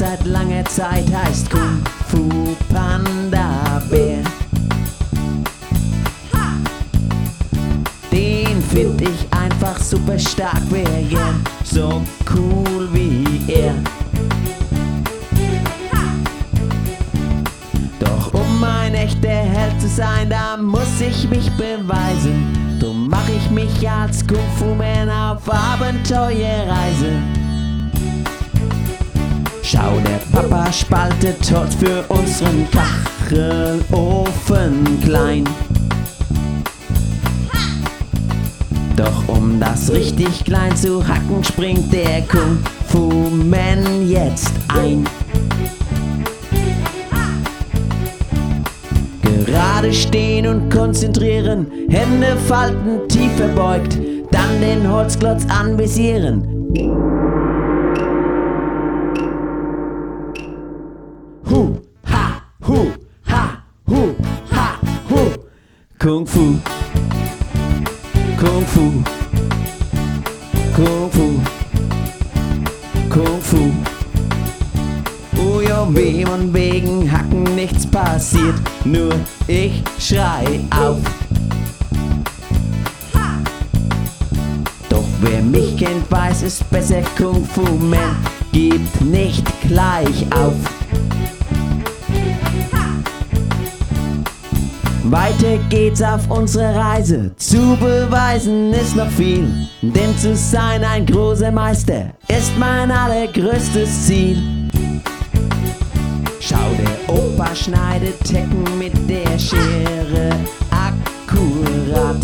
seit langer Zeit heißt Kung Fu Panda Bär. Den find ich einfach super stark, wär gern so cool wie er. Doch um ein echter Held zu sein, da muss ich mich beweisen. Drum mach ich mich als Kung Fu Man auf Abenteuerreise. Schau, der Papa spaltet Holz für unseren Kachelofen klein. Doch um das richtig klein zu hacken, springt der Kung Fu Man jetzt ein. Gerade stehen und konzentrieren, Hände falten, tief verbeugt, dann den Holzklotz anvisieren. Kung Fu. Kung Fu. Kung Fu. Kung Fu. Oh ja, wem und wegen Hacken nichts passiert, nur ich schrei auf. Doch wer mich kennt, weiß, ist besser Kung Fu Man, gibt nicht gleich auf. Weiter geht's auf unsere Reise. Zu beweisen ist noch viel, denn zu sein ein großer Meister ist mein allergrößtes Ziel. Schau, der Opa schneidet Tecken mit der Schere akkurat.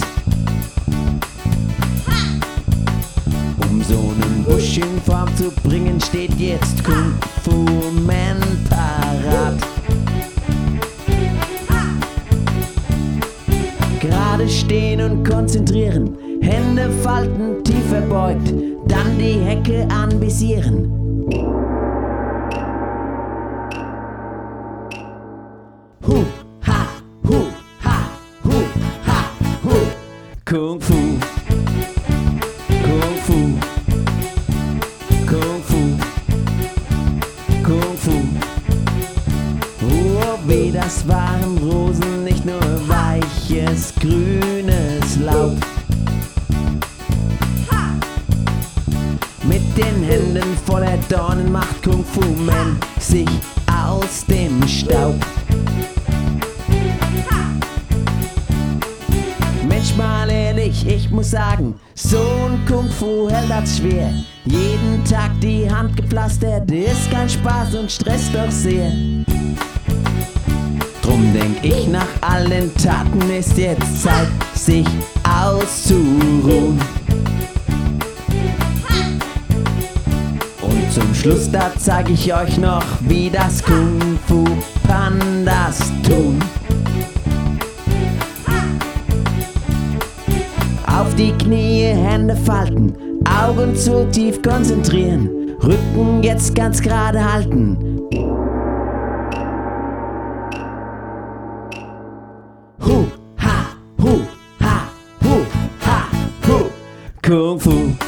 Um so einen Busch in Form zu bringen, steht jetzt Kung Fu Stehen und konzentrieren, Hände falten, tief verbeugt, dann die Hecke anvisieren. Hu, ha, hu, ha, hu, ha, hu. Kung Fu. Kung Fu. Kung Fu. Kung Fu. Oh, wie das waren Rosen, nicht nur weiches, grünes den Händen voller Dornen macht Kung Fu Man sich aus dem Staub. Mensch, mal ehrlich, ich muss sagen, so ein Kung Fu Held hat's schwer. Jeden Tag die Hand gepflastert, ist kein Spaß und stresst doch sehr. Drum denk ich, nach allen Taten ist jetzt Zeit, sich auszuruhen. Zum Schluss, da zeig ich euch noch, wie das Kung Fu Pandas tun. Auf die Knie, Hände falten, Augen zu tief konzentrieren, Rücken jetzt ganz gerade halten. Hu, ha, hu, ha, hu, ha, hu. Kung Fu.